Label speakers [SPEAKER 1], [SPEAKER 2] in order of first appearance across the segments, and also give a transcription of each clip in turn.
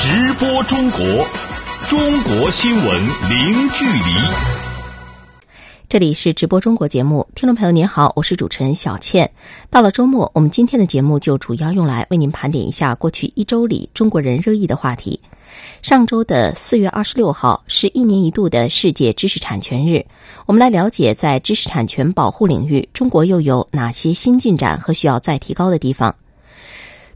[SPEAKER 1] 直播中国，中国新闻零距离。
[SPEAKER 2] 这里是直播中国节目，听众朋友您好，我是主持人小倩。到了周末，我们今天的节目就主要用来为您盘点一下过去一周里中国人热议的话题。上周的四月二十六号是一年一度的世界知识产权日，我们来了解在知识产权保护领域，中国又有哪些新进展和需要再提高的地方。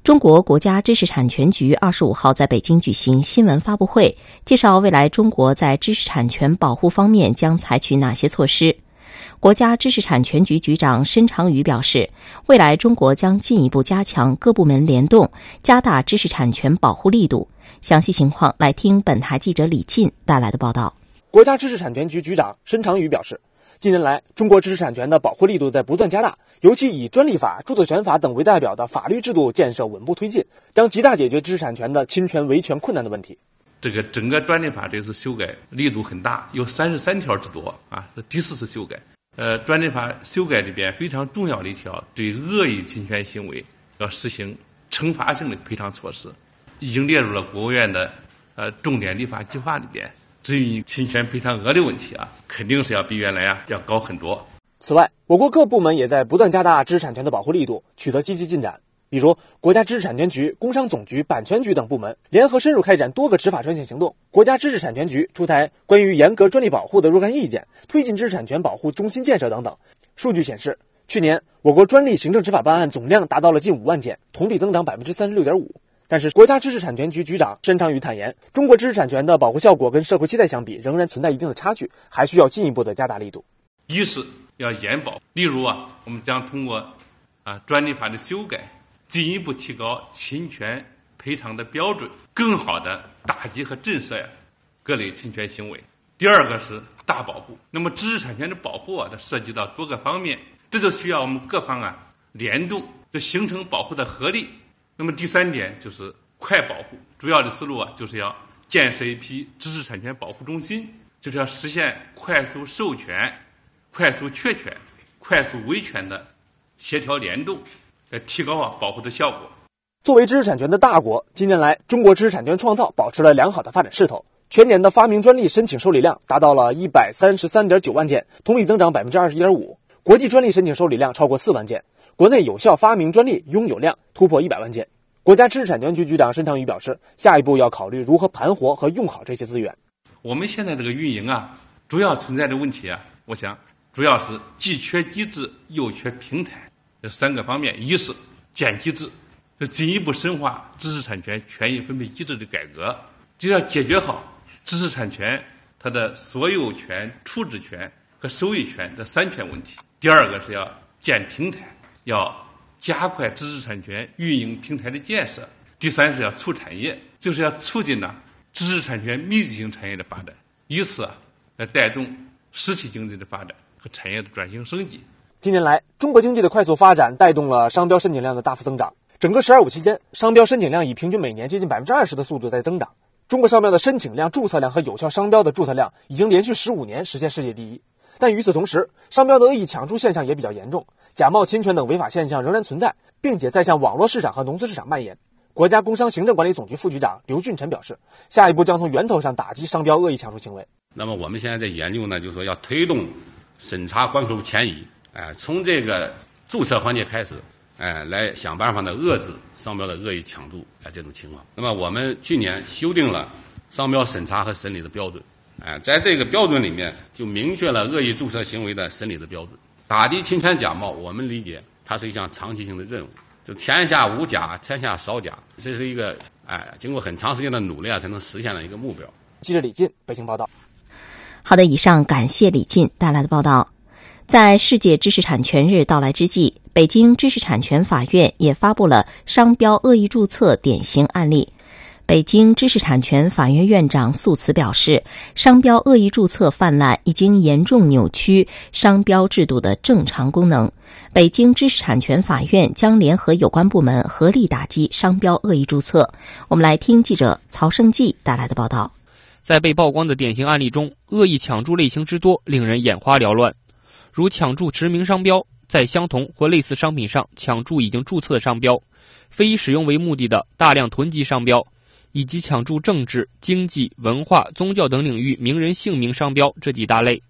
[SPEAKER 2] 中国国家知识产权局二十五号在北京举行新闻发布会，介绍未来中国在知识产权保护方面将采取哪些措施。国家知识产权局局长申长宇表示，未来中国将进一步加强各部门联动，加大知识产权保护力度。详细情况，来听本台记者李进带来的报道。
[SPEAKER 3] 国家知识产权局局长申长宇表示。近年来，中国知识产权的保护力度在不断加大，尤其以专利法、著作权法等为代表的法律制度建设稳步推进，将极大解决知识产权的侵权维权困难的问题。
[SPEAKER 4] 这个整个专利法这次修改力度很大，有三十三条之多啊，是第四次修改。呃，专利法修改里边非常重要的一条，对恶意侵权行为要实行惩罚性的赔偿措施，已经列入了国务院的呃重点立法计划里边。至于侵权赔偿额的问题啊，肯定是要比原来啊要高很多。
[SPEAKER 3] 此外，我国各部门也在不断加大知识产权的保护力度，取得积极进展。比如，国家知识产权局、工商总局、版权局等部门联合深入开展多个执法专项行动。国家知识产权局出台关于严格专利保护的若干意见，推进知识产权保护中心建设等等。数据显示，去年我国专利行政执法办案总量达到了近五万件，同比增长百分之三十六点五。但是，国家知识产权局局长申长宇坦言，中国知识产权的保护效果跟社会期待相比，仍然存在一定的差距，还需要进一步的加大力度。
[SPEAKER 4] 一是要严保，例如啊，我们将通过啊专利法的修改，进一步提高侵权赔偿的标准，更好的打击和震慑呀各类侵权行为。第二个是大保护，那么知识产权的保护啊，它涉及到多个方面，这就需要我们各方啊联动，就形成保护的合力。那么第三点就是快保护，主要的思路啊，就是要建设一批知识产权保护中心，就是要实现快速授权、快速确权、快速维权的协调联动，来提高啊保护的效果。
[SPEAKER 3] 作为知识产权的大国，近年来中国知识产权创造保持了良好的发展势头，全年的发明专利申请受理量达到了一百三十三点九万件，同比增长百分之二十一点五；国际专利申请受理量超过四万件。国内有效发明专利拥有量突破一百万件。国家知识产权局局长申长宇表示，下一步要考虑如何盘活和用好这些资源。
[SPEAKER 4] 我们现在这个运营啊，主要存在的问题啊，我想主要是既缺机制又缺平台这三个方面。一是建机制，是进一步深化知识产权权益分配机制的改革，就要解决好知识产权它的所有权、处置权和收益权这三权问题。第二个是要建平台。要加快知识产权运营平台的建设。第三是要促产业，就是要促进呢知识产权密集型产业的发展，以此来带动实体经济的发展和产业的转型升级。
[SPEAKER 3] 近年来，中国经济的快速发展带动了商标申请量的大幅增长。整个“十二五”期间，商标申请量以平均每年接近百分之二十的速度在增长。中国商标的申请量、注册量和有效商标的注册量已经连续十五年实现世界第一。但与此同时，商标的恶意抢注现象也比较严重。假冒侵权等违法现象仍然存在，并且在向网络市场和农村市场蔓延。国家工商行政管理总局副局长刘俊臣表示，下一步将从源头上打击商标恶意抢注行为。
[SPEAKER 5] 那么我们现在在研究呢，就是说要推动审查关口前移，哎，从这个注册环节开始，哎，来想办法呢遏制商标的恶意抢注哎这种情况。那么我们去年修订了商标审查和审理的标准，哎，在这个标准里面就明确了恶意注册行为的审理的标准。打击侵权假冒，我们理解它是一项长期性的任务。就天下无假，天下少假，这是一个哎，经过很长时间的努力啊，才能实现的一个目标。
[SPEAKER 3] 记者李进，北京报道。
[SPEAKER 2] 好的，以上感谢李进带来的报道。在世界知识产权日到来之际，北京知识产权法院也发布了商标恶意注册典型案例。北京知识产权法院院长诉辞表示，商标恶意注册泛滥已经严重扭曲商标制度的正常功能。北京知识产权法院将联合有关部门合力打击商标恶意注册。我们来听记者曹胜记带来的报道。
[SPEAKER 6] 在被曝光的典型案例中，恶意抢注类型之多，令人眼花缭乱。如抢注驰名商标，在相同或类似商品上抢注已经注册的商标；非以使用为目的的大量囤积商标。以及抢注政治、经济、文化、宗教等领域名人姓名商标这几大类。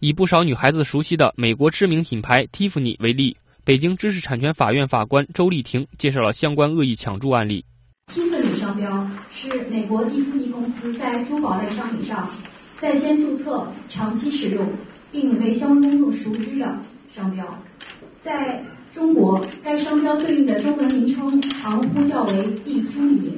[SPEAKER 6] 以不少女孩子熟悉的美国知名品牌蒂芙尼为例，北京知识产权法院法官周丽婷介绍了相关恶意抢注案例。
[SPEAKER 7] 蒂芙尼商标是美国蒂芙尼公司在珠宝类商品上在先注册、长期使用，并为相关公众熟知的商标。在中国，该商标对应的中文名称常呼叫为蒂芙尼。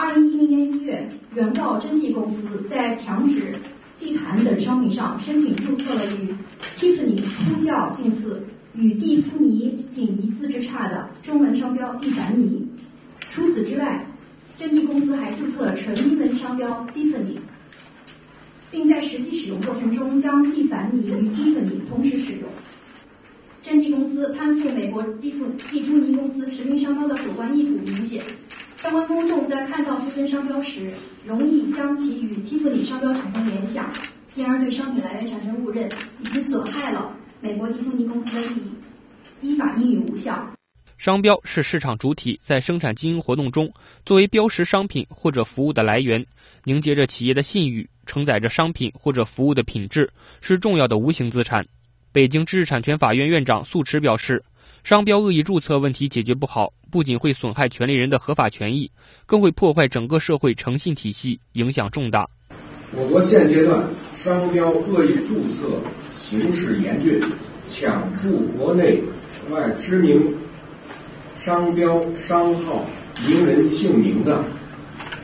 [SPEAKER 7] 二零一零年一月，原告真蒂公司在墙纸。地毯等商品上申请注册了与 Tiffany 呼叫近似、与蒂芙尼仅一字之差的中文商标蒂凡尼。除此之外，真蒂公司还注册了纯英文商标 Tiffany，并在实际使用过程中将蒂凡尼与 Tiffany 同时使用。真蒂公司攀附美国蒂芙蒂芙尼公司驰名商标的主观意图明显。相关公众在看到附赠商标时，容易将其与蒂芙尼商标产生联想，进而对商品来源产生误认，以及损害了美国蒂芙尼公司的利益，依法应予无效。
[SPEAKER 6] 商标是市场主体在生产经营活动中作为标识商品或者服务的来源，凝结着企业的信誉，承载着商品或者服务的品质，是重要的无形资产。北京知识产权法院院长素池表示。商标恶意注册问题解决不好，不仅会损害权利人的合法权益，更会破坏整个社会诚信体系，影响重大。
[SPEAKER 8] 我国现阶段商标恶意注册形势严峻，抢注国内外知名商标商号、名人姓名的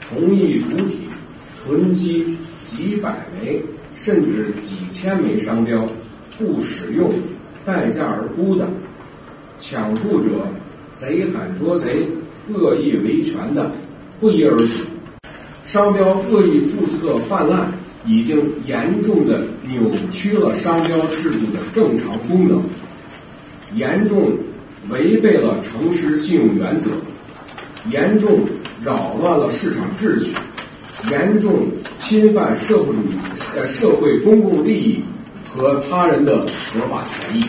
[SPEAKER 8] 同一主体囤积几百枚甚至几千枚商标，不使用，待价而沽的。抢注者贼喊捉贼、恶意维权的不一而足，商标恶意注册泛滥，已经严重的扭曲了商标制度的正常功能，严重违背了诚实信用原则，严重扰乱了市场秩序，严重侵犯社会主义呃社会公共利益和他人的合法权益。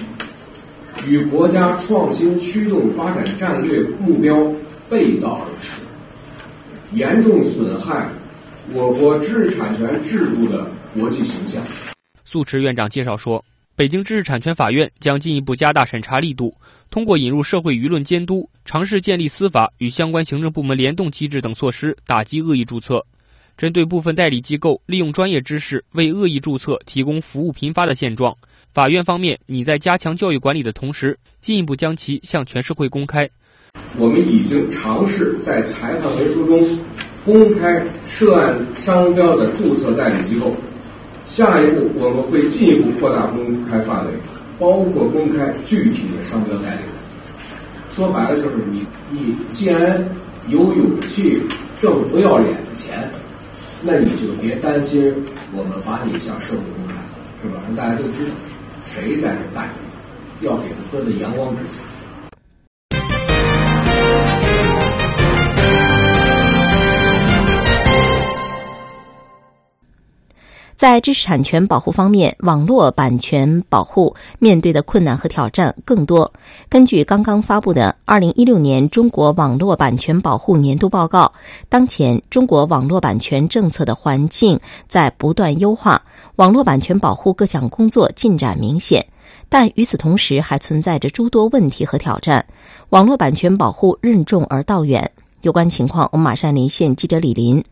[SPEAKER 8] 与国家创新驱动发展战略目标背道而驰，严重损害我国知识产权制度的国际形象。
[SPEAKER 6] 素池院长介绍说，北京知识产权法院将进一步加大审查力度，通过引入社会舆论监督，尝试建立司法与相关行政部门联动机制等措施，打击恶意注册。针对部分代理机构利用专业知识为恶意注册提供服务频发的现状。法院方面，你在加强教育管理的同时，进一步将其向全社会公开。
[SPEAKER 8] 我们已经尝试在裁判文书中公开涉案商标的注册代理机构。下一步，我们会进一步扩大公开范围，包括公开具体的商标代理人。说白了，就是你你既然有勇气挣不要脸的钱，那你就别担心我们把你向社会公开，是吧？让大家都知道。谁在这干？要给他搁在阳光之下。
[SPEAKER 2] 在知识产权保护方面，网络版权保护面对的困难和挑战更多。根据刚刚发布的《二零一六年中国网络版权保护年度报告》，当前中国网络版权政策的环境在不断优化，网络版权保护各项工作进展明显。但与此同时，还存在着诸多问题和挑战。网络版权保护任重而道远，有关情况，我们马上连线记者李林。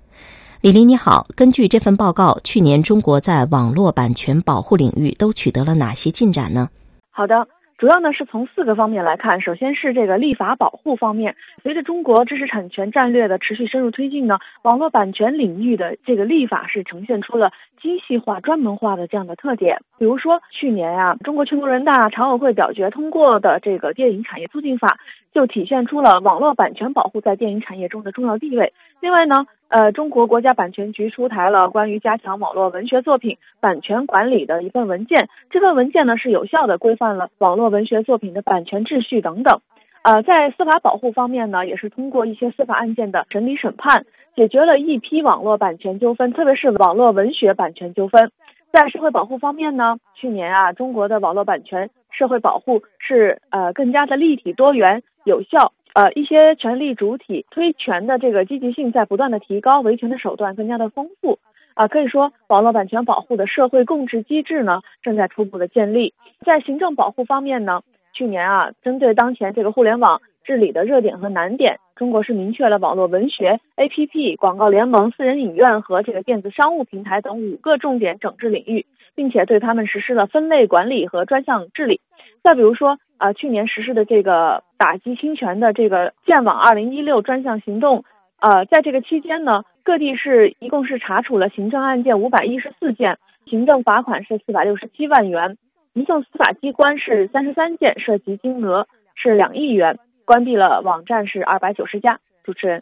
[SPEAKER 2] 李林你好，根据这份报告，去年中国在网络版权保护领域都取得了哪些进展呢？
[SPEAKER 9] 好的，主要呢是从四个方面来看。首先是这个立法保护方面，随着中国知识产权战略的持续深入推进呢，网络版权领域的这个立法是呈现出了精细化、专门化的这样的特点。比如说，去年啊，中国全国人大常委会表决通过的这个电影产业促进法，就体现出了网络版权保护在电影产业中的重要地位。另外呢，呃，中国国家版权局出台了关于加强网络文学作品版权管理的一份文件，这份文件呢是有效的规范了网络文学作品的版权秩序等等。呃，在司法保护方面呢，也是通过一些司法案件的审理审判，解决了一批网络版权纠纷，特别是网络文学版权纠纷。在社会保护方面呢，去年啊，中国的网络版权社会保护是呃更加的立体多元、有效。呃，一些权力主体推权的这个积极性在不断的提高，维权的手段更加的丰富。啊，可以说网络版权保护的社会共治机制呢，正在初步的建立。在行政保护方面呢，去年啊，针对当前这个互联网治理的热点和难点，中国是明确了网络文学、APP、广告联盟、私人影院和这个电子商务平台等五个重点整治领域，并且对他们实施了分类管理和专项治理。再比如说啊，去年实施的这个打击侵权的这个建网二零一六专项行动，呃，在这个期间呢。各地是一共是查处了行政案件五百一十四件，行政罚款是四百六十七万元，移送司法机关是三十三件，涉及金额是两亿元，关闭了网站是二百九十家。主持人，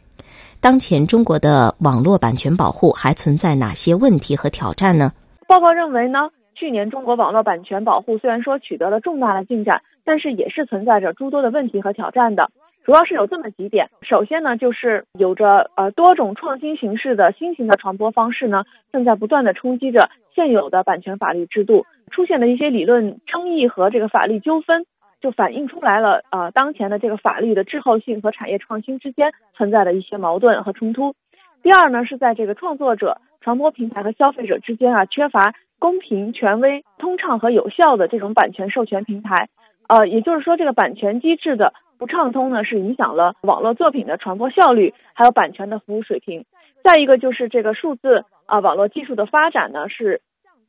[SPEAKER 2] 当前中国的网络版权保护还存在哪些问题和挑战呢？
[SPEAKER 9] 报告认为呢，去年中国网络版权保护虽然说取得了重大的进展，但是也是存在着诸多的问题和挑战的。主要是有这么几点，首先呢，就是有着呃多种创新形式的新型的传播方式呢，正在不断的冲击着现有的版权法律制度，出现的一些理论争议和这个法律纠纷，就反映出来了呃当前的这个法律的滞后性和产业创新之间存在的一些矛盾和冲突。第二呢，是在这个创作者、传播平台和消费者之间啊，缺乏公平、权威、通畅和有效的这种版权授权平台，呃，也就是说这个版权机制的。不畅通呢，是影响了网络作品的传播效率，还有版权的服务水平。再一个就是这个数字啊，网络技术的发展呢，是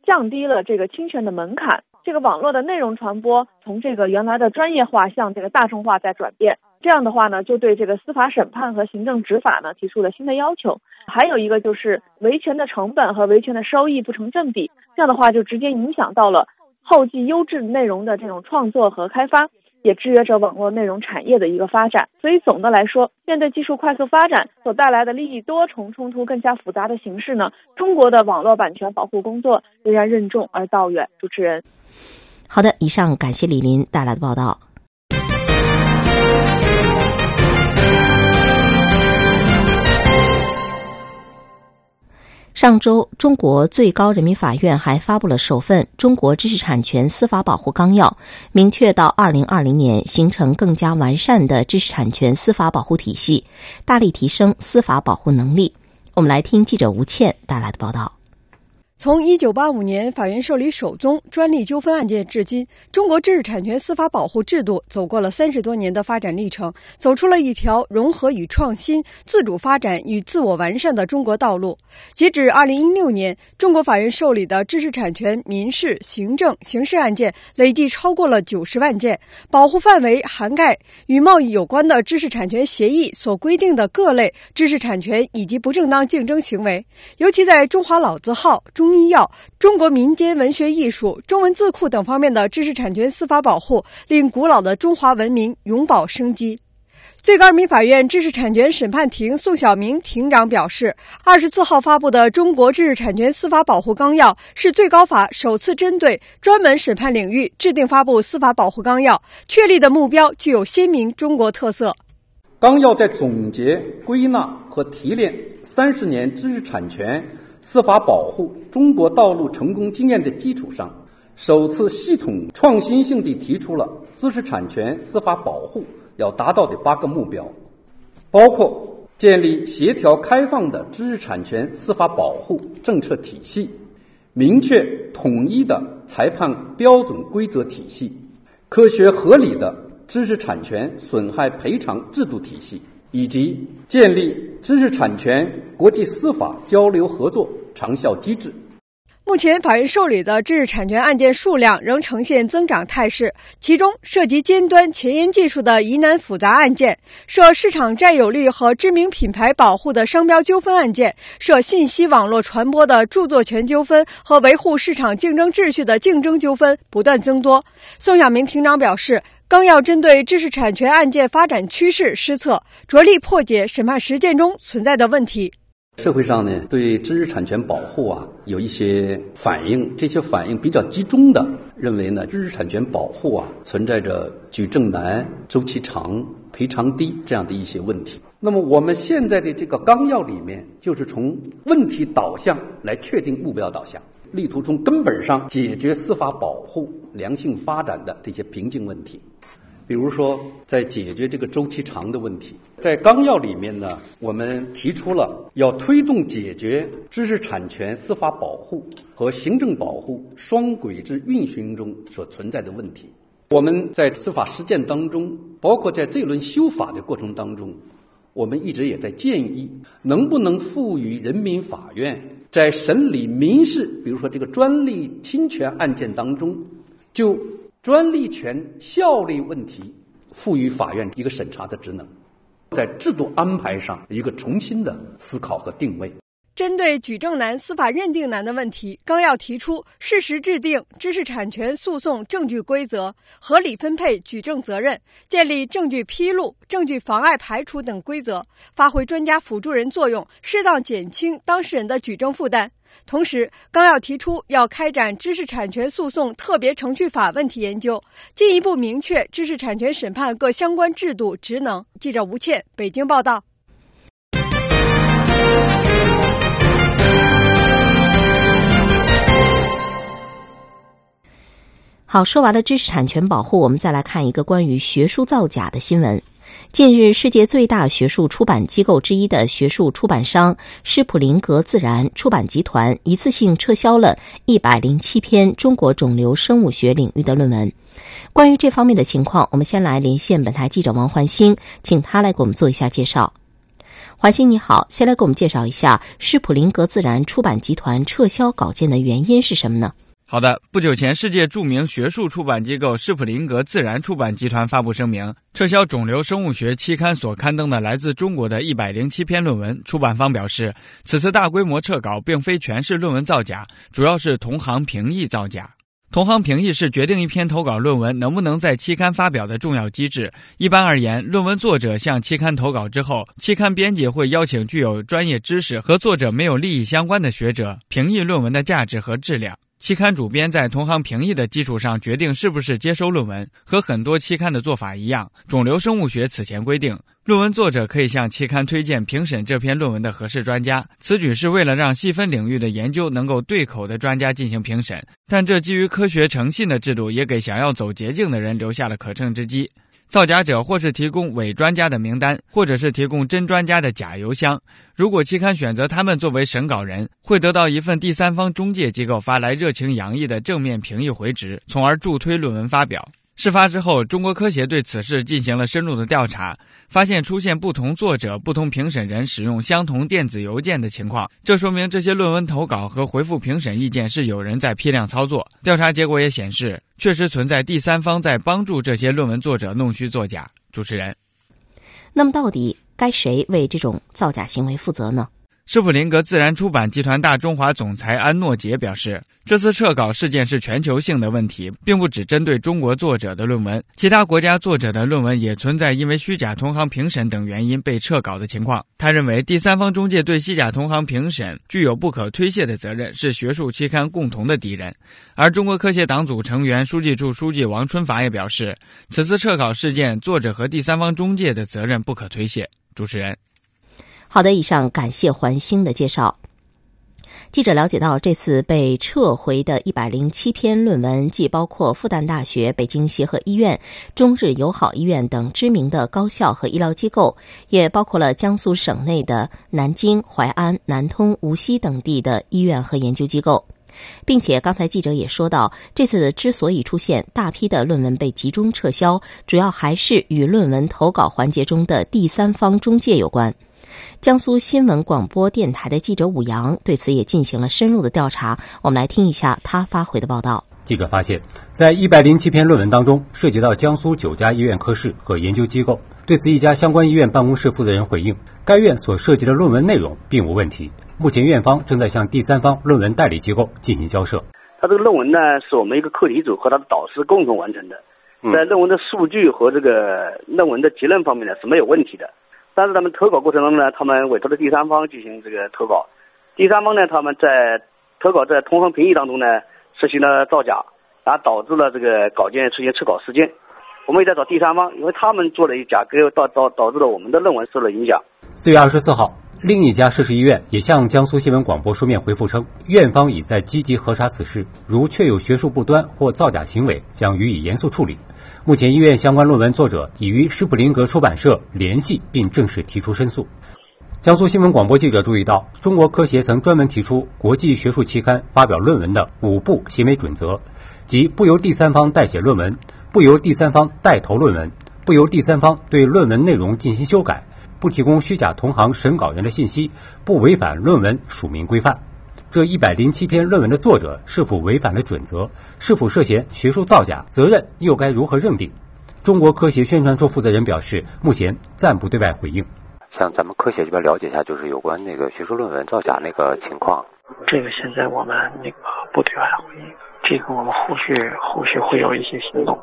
[SPEAKER 9] 降低了这个侵权的门槛。这个网络的内容传播从这个原来的专业化向这个大众化在转变。这样的话呢，就对这个司法审判和行政执法呢提出了新的要求。还有一个就是维权的成本和维权的收益不成正比，这样的话就直接影响到了后继优质内容的这种创作和开发。也制约着网络内容产业的一个发展，所以总的来说，面对技术快速发展所带来的利益多重冲突更加复杂的形势呢，中国的网络版权保护工作仍然任重而道远。主持人，
[SPEAKER 2] 好的，以上感谢李林带来的报道。上周，中国最高人民法院还发布了首份《中国知识产权司法保护纲要》，明确到二零二零年形成更加完善的知识产权司法保护体系，大力提升司法保护能力。我们来听记者吴倩带来的报道。
[SPEAKER 10] 从一九八五年法院受理首宗专利纠纷案件至今，中国知识产权司法保护制度走过了三十多年的发展历程，走出了一条融合与创新、自主发展与自我完善的中国道路。截止二零一六年，中国法院受理的知识产权民事、行政、刑事案件累计超过了九十万件，保护范围涵盖与贸易有关的知识产权协议所规定的各类知识产权以及不正当竞争行为，尤其在中华老字号中医药、中国民间文学艺术、中文字库等方面的知识产权司法保护，令古老的中华文明永葆生机。最高人民法院知识产权审判庭宋晓明庭长表示，二十四号发布的《中国知识产权司法保护纲要》是最高法首次针对专门审判领域制定发布司法保护纲要，确立的目标具有鲜明中国特色。
[SPEAKER 11] 纲要在总结、归纳和提炼三十年知识产权。司法保护中国道路成功经验的基础上，首次系统创新性地提出了知识产权司法保护要达到的八个目标，包括建立协调开放的知识产权司法保护政策体系，明确统一的裁判标准规则体系，科学合理的知识产权损害赔偿制度体系。以及建立知识产权国际司法交流合作长效机制。
[SPEAKER 10] 目前，法院受理的知识产权案件数量仍呈现增长态势，其中涉及尖端前沿技术的疑难复杂案件，涉市场占有率和知名品牌保护的商标纠纷案件，涉信息网络传播的著作权纠纷和维护市场竞争秩序的竞争纠纷不断增多。宋晓明庭长表示。纲要针对知识产权案件发展趋势施策，着力破解审判实践中存在的问题。
[SPEAKER 11] 社会上呢，对知识产权保护啊有一些反应，这些反应比较集中的认为呢，知识产权保护啊存在着举证难、周期长、赔偿低这样的一些问题。那么我们现在的这个纲要里面，就是从问题导向来确定目标导向，力图从根本上解决司法保护良性发展的这些瓶颈问题。比如说，在解决这个周期长的问题，在纲要里面呢，我们提出了要推动解决知识产权司法保护和行政保护双轨制运行中所存在的问题。我们在司法实践当中，包括在这轮修法的过程当中，我们一直也在建议，能不能赋予人民法院在审理民事，比如说这个专利侵权案件当中，就专利权效力问题，赋予法院一个审查的职能，在制度安排上一个重新的思考和定位。
[SPEAKER 10] 针对举证难、司法认定难的问题，纲要提出适时制定知识产权诉讼证据规则，合理分配举证责任，建立证据披露、证据妨碍排除等规则，发挥专家辅助人作用，适当减轻当事人的举证负担。同时，纲要提出要开展知识产权诉讼特别程序法问题研究，进一步明确知识产权审判各相关制度职能。记者吴倩，北京报道。
[SPEAKER 2] 好，说完了知识产权保护，我们再来看一个关于学术造假的新闻。近日，世界最大学术出版机构之一的学术出版商施普林格自然出版集团一次性撤销了一百零七篇中国肿瘤生物学领域的论文。关于这方面的情况，我们先来连线本台记者王环星，请他来给我们做一下介绍。环星你好，先来给我们介绍一下施普林格自然出版集团撤销稿件的原因是什么呢？
[SPEAKER 12] 好的，不久前，世界著名学术出版机构施普林格自然出版集团发布声明，撤销肿瘤生物学期刊所刊登的来自中国的一百零七篇论文。出版方表示，此次大规模撤稿并非全是论文造假，主要是同行评议造假。同行评议是决定一篇投稿论文能不能在期刊发表的重要机制。一般而言，论文作者向期刊投稿之后，期刊编辑会邀请具有专业知识和作者没有利益相关的学者评议论文的价值和质量。期刊主编在同行评议的基础上决定是不是接收论文，和很多期刊的做法一样。肿瘤生物学此前规定，论文作者可以向期刊推荐评审这篇论文的合适专家。此举是为了让细分领域的研究能够对口的专家进行评审，但这基于科学诚信的制度也给想要走捷径的人留下了可乘之机。造假者或是提供伪专家的名单，或者是提供真专家的假邮箱。如果期刊选择他们作为审稿人，会得到一份第三方中介机构发来热情洋溢的正面评议回执，从而助推论文发表。事发之后，中国科协对此事进行了深入的调查，发现出现不同作者、不同评审人使用相同电子邮件的情况，这说明这些论文投稿和回复评审意见是有人在批量操作。调查结果也显示，确实存在第三方在帮助这些论文作者弄虚作假。主持人，
[SPEAKER 2] 那么到底该谁为这种造假行为负责呢？
[SPEAKER 12] 施普林格自然出版集团大中华总裁安诺杰表示，这次撤稿事件是全球性的问题，并不只针对中国作者的论文，其他国家作者的论文也存在因为虚假同行评审等原因被撤稿的情况。他认为，第三方中介对虚假同行评审具有不可推卸的责任，是学术期刊共同的敌人。而中国科协党组成员、书记处书记王春法也表示，此次撤稿事件，作者和第三方中介的责任不可推卸。主持人。
[SPEAKER 2] 好的，以上感谢环星的介绍。记者了解到，这次被撤回的一百零七篇论文，既包括复旦大学、北京协和医院、中日友好医院等知名的高校和医疗机构，也包括了江苏省内的南京、淮安、南通、无锡等地的医院和研究机构，并且刚才记者也说到，这次之所以出现大批的论文被集中撤销，主要还是与论文投稿环节中的第三方中介有关。江苏新闻广播电台的记者武阳对此也进行了深入的调查，我们来听一下他发回的报道。
[SPEAKER 13] 记者发现，在一百零七篇论文当中，涉及到江苏九家医院科室和研究机构。对此，一家相关医院办公室负责人回应，该院所涉及的论文内容并无问题。目前，院方正在向第三方论文代理机构进行交涉。
[SPEAKER 14] 他这个论文呢，是我们一个课题组和他的导师共同完成的，在论文的数据和这个论文的结论方面呢是没有问题的。但是他们投稿过程中呢，他们委托的第三方进行这个投稿，第三方呢，他们在投稿在同行评议当中呢，实行了造假，然后导致了这个稿件出现撤稿事件。我们也在找第三方，因为他们做了一假，给导导导致了我们的论文受了影响。
[SPEAKER 13] 四月二十四号，另一家涉事医院也向江苏新闻广播书面回复称，院方已在积极核查此事，如确有学术不端或造假行为，将予以严肃处理。目前，医院相关论文作者已与施普林格出版社联系，并正式提出申诉。江苏新闻广播记者注意到，中国科协曾专门提出国际学术期刊发表论文的五步行为准则，即不由第三方代写论文，不由第三方带头论文，不由第三方对论文内容进行修改，不提供虚假同行审稿员的信息，不违反论文署名规范。这一百零七篇论文的作者是否违反了准则？是否涉嫌学术造假？责任又该如何认定？中国科协宣传处负责人表示，目前暂不对外回应。
[SPEAKER 15] 向咱们科协这边了解一下，就是有关那个学术论文造假那个情况。
[SPEAKER 16] 这个现在我们那个不对外回应，这个我们后续后续会有一些行动。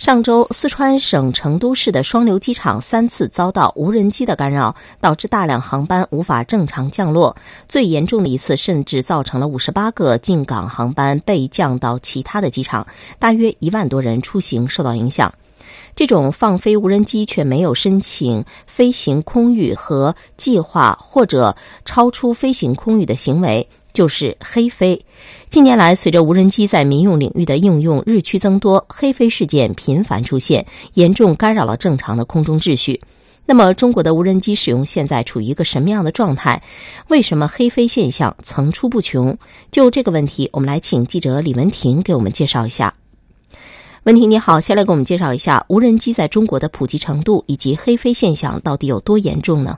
[SPEAKER 2] 上周，四川省成都市的双流机场三次遭到无人机的干扰，导致大量航班无法正常降落。最严重的一次，甚至造成了五十八个进港航班被降到其他的机场，大约一万多人出行受到影响。这种放飞无人机却没有申请飞行空域和计划或者超出飞行空域的行为。就是黑飞。近年来，随着无人机在民用领域的应用日趋增多，黑飞事件频繁出现，严重干扰了正常的空中秩序。那么，中国的无人机使用现在处于一个什么样的状态？为什么黑飞现象层出不穷？就这个问题，我们来请记者李文婷给我们介绍一下。文婷你好，先来给我们介绍一下无人机在中国的普及程度以及黑飞现象到底有多严重呢？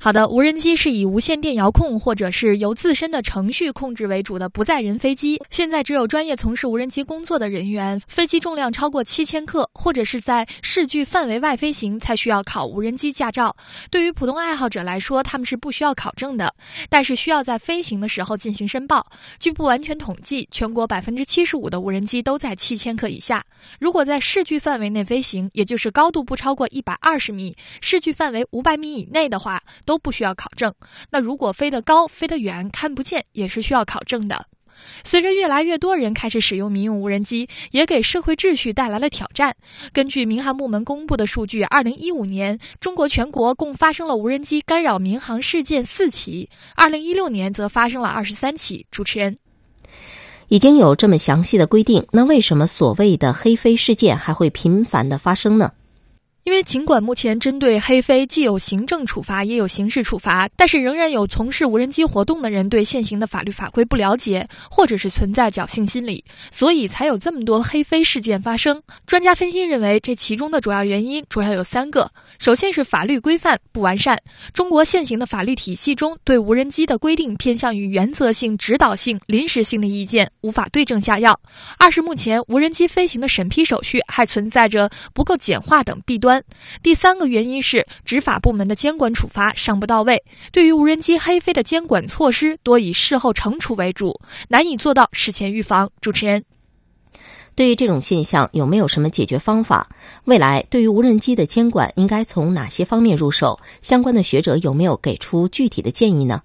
[SPEAKER 7] 好的，无人机是以无线电遥控或者是由自身的程序控制为主的不载人飞机。现在只有专业从事无人机工作的人员，飞机重量超过七千克，或者是在市距范围外飞行，才需要考无人机驾照。对于普通爱好者来说，他们是不需要考证的，但是需要在飞行的时候进行申报。据不完全统计，全国百分之七十五的无人机都在七千克以下。如果在市距范围内飞行，也就是高度不超过一百二十米，市距范围五百米以内的话。都不需要考证。那如果飞得高、飞得远、看不见，也是需要考证的。随着越来越多人开始使用民用无人机，也给社会秩序带来了挑战。根据民航部门公布的数据，二零一五年中国全国共发生了无人机干扰民航事件四起，二零一六年则发生了二十三起。主持人，
[SPEAKER 2] 已经有这么详细的规定，那为什么所谓的黑飞事件还会频繁的发生呢？
[SPEAKER 7] 因为尽管目前针对黑飞既有行政处罚也有刑事处罚，但是仍然有从事无人机活动的人对现行的法律法规不了解，或者是存在侥幸心理，所以才有这么多黑飞事件发生。专家分析认为，这其中的主要原因主要有三个：首先是法律规范不完善，中国现行的法律体系中对无人机的规定偏向于原则性、指导性、临时性的意见，无法对症下药；二是目前无人机飞行的审批手续还存在着不够简化等弊端。第三个原因是执法部门的监管处罚尚不到位，对于无人机黑飞的监管措施多以事后惩处为主，难以做到事前预防。主持人，
[SPEAKER 2] 对于这种现象有没有什么解决方法？未来对于无人机的监管应该从哪些方面入手？相关的学者有没有给出具体的建议呢？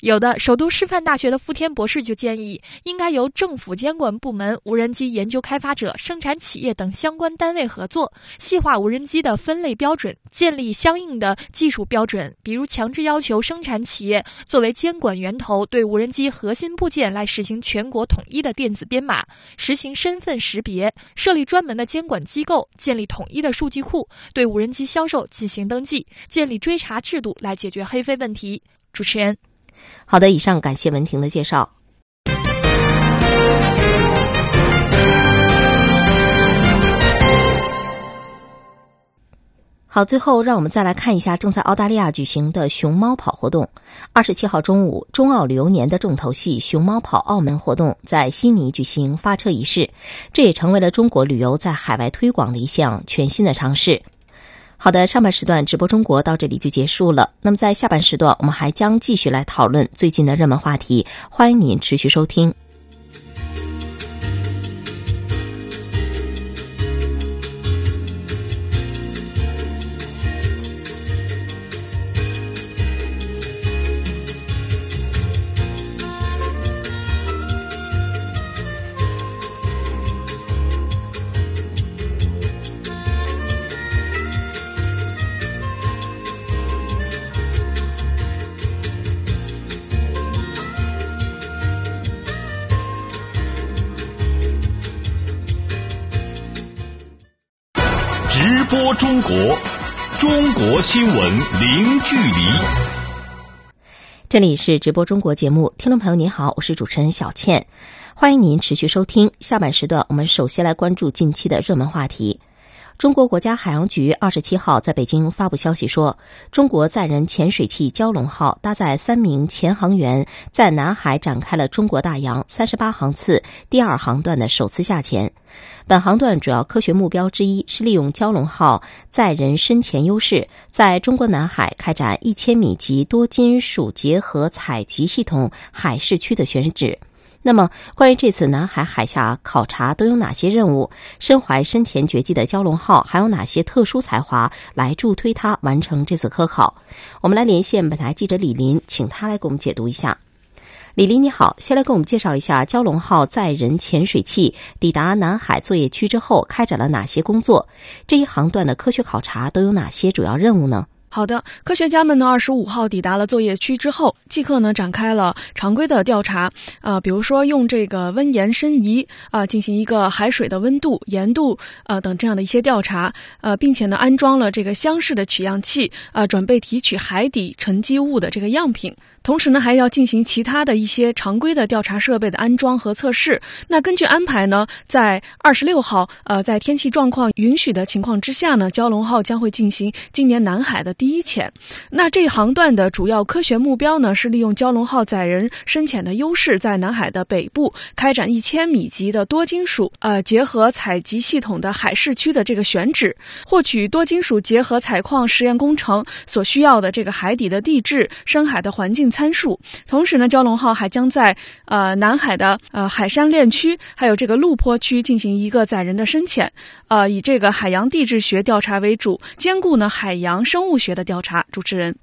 [SPEAKER 7] 有的，首都师范大学的傅天博士就建议，应该由政府监管部门、无人机研究开发者、生产企业等相关单位合作，细化无人机的分类标准，建立相应的技术标准，比如强制要求生产企业作为监管源头，对无人机核心部件来实行全国统一的电子编码，实行身份识别，设立专门的监管机构，建立统一的数据库，对无人机销售进行登记，建立追查制度来解决黑飞问题。主持人。
[SPEAKER 2] 好的，以上感谢文婷的介绍。好，最后让我们再来看一下正在澳大利亚举行的熊猫跑活动。二十七号中午，中澳旅游年的重头戏——熊猫跑澳门活动在悉尼举行发车仪式，这也成为了中国旅游在海外推广的一项全新的尝试。好的，上半时段直播中国到这里就结束了。那么在下半时段，我们还将继续来讨论最近的热门话题，欢迎您持续收听。
[SPEAKER 1] 国，中国新闻零距离。
[SPEAKER 2] 这里是直播中国节目，听众朋友您好，我是主持人小倩，欢迎您持续收听。下半时段，我们首先来关注近期的热门话题。中国国家海洋局二十七号在北京发布消息说，中国载人潜水器蛟龙号搭载三名潜航员，在南海展开了中国大洋三十八航次第二航段的首次下潜。本航段主要科学目标之一是利用蛟龙号载人深潜优势，在中国南海开展一千米级多金属结合采集系统海事区的选址。那么，关于这次南海海下考察都有哪些任务？身怀深潜绝技的蛟龙号还有哪些特殊才华来助推它完成这次科考？我们来连线本台记者李林，请他来给我们解读一下。李林，你好，先来给我们介绍一下蛟龙号载人潜水器抵达南海作业区之后开展了哪些工作？这一航段的科学考察都有哪些主要任务呢？
[SPEAKER 17] 好的，科学家们呢，二十五号抵达了作业区之后，即刻呢展开了常规的调查，呃，比如说用这个温盐深仪啊进行一个海水的温度、盐度呃等这样的一些调查，呃，并且呢安装了这个箱式的取样器，呃，准备提取海底沉积物的这个样品。同时呢，还要进行其他的一些常规的调查设备的安装和测试。那根据安排呢，在二十六号，呃，在天气状况允许的情况之下呢，蛟龙号将会进行今年南海的第一潜。那这一航段的主要科学目标呢，是利用蛟龙号载人深潜的优势，在南海的北部开展一千米级的多金属呃结合采集系统的海事区的这个选址，获取多金属结合采矿实验工程所需要的这个海底的地质、深海的环境。参数。同时呢，蛟龙号还将在呃南海的呃海山链区，还有这个陆坡区进行一个载人的深潜，呃，以这个海洋地质学调查为主，兼顾呢海洋生物学的调查。主持人，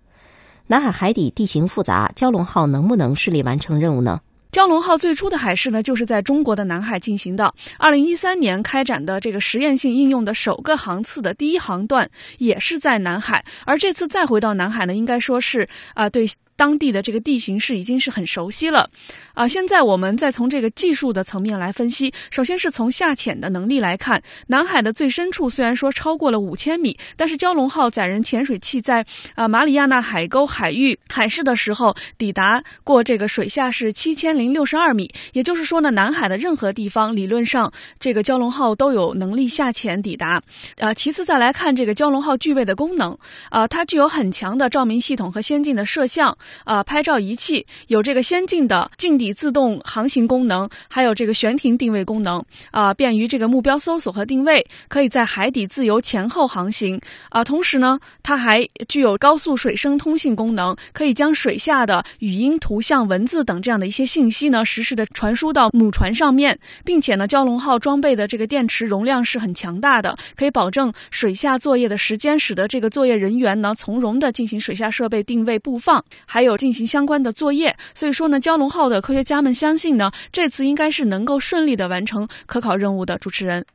[SPEAKER 2] 南海海底地形复杂，蛟龙号能不能顺利完成任务呢？
[SPEAKER 17] 蛟龙号最初的海试呢，就是在中国的南海进行的。二零一三年开展的这个实验性应用的首个航次的第一航段，也是在南海。而这次再回到南海呢，应该说是啊对。当地的这个地形是已经是很熟悉了，啊，现在我们再从这个技术的层面来分析。首先是从下潜的能力来看，南海的最深处虽然说超过了五千米，但是蛟龙号载人潜水器在啊马里亚纳海沟海域海试的时候，抵达过这个水下是七千零六十二米。也就是说呢，南海的任何地方理论上这个蛟龙号都有能力下潜抵达。啊，其次再来看这个蛟龙号具备的功能，啊，它具有很强的照明系统和先进的摄像。啊，拍照仪器有这个先进的近底自动航行功能，还有这个悬停定位功能啊，便于这个目标搜索和定位，可以在海底自由前后航行啊。同时呢，它还具有高速水声通信功能，可以将水下的语音、图像、文字等这样的一些信息呢，实时的传输到母船上面，并且呢，蛟龙号装备的这个电池容量是很强大的，可以保证水下作业的时间，使得这个作业人员呢从容的进行水下设备定位布放，还有进行相关的作业，所以说呢，蛟龙号的科学家们相信呢，这次应该是能够顺利的完成科考任务的。主持人，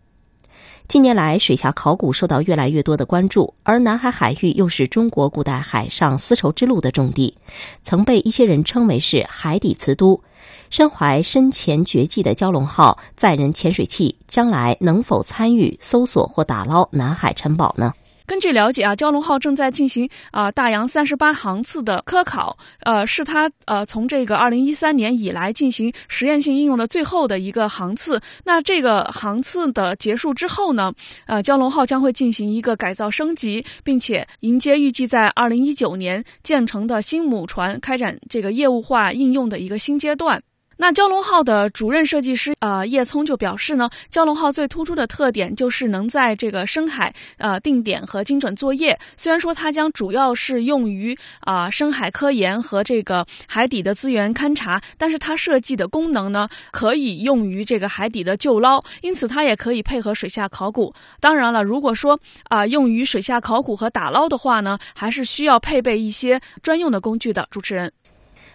[SPEAKER 2] 近年来水下考古受到越来越多的关注，而南海海域又是中国古代海上丝绸之路的重地，曾被一些人称为是海底瓷都。身怀深潜绝技的蛟龙号载人潜水器，将来能否参与搜索或打捞南海沉宝呢？
[SPEAKER 17] 根据了解啊，蛟龙号正在进行啊大洋三十八航次的科考，呃，是它呃从这个二零一三年以来进行实验性应用的最后的一个航次。那这个航次的结束之后呢，呃，蛟龙号将会进行一个改造升级，并且迎接预计在二零一九年建成的新母船，开展这个业务化应用的一个新阶段。那蛟龙号的主任设计师呃叶聪就表示呢，蛟龙号最突出的特点就是能在这个深海呃定点和精准作业。虽然说它将主要是用于啊深海科研和这个海底的资源勘察，但是它设计的功能呢可以用于这个海底的救捞，因此它也可以配合水下考古。当然了，如果说啊用于水下考古和打捞的话呢，还是需要配备一些专用的工具的。主持人。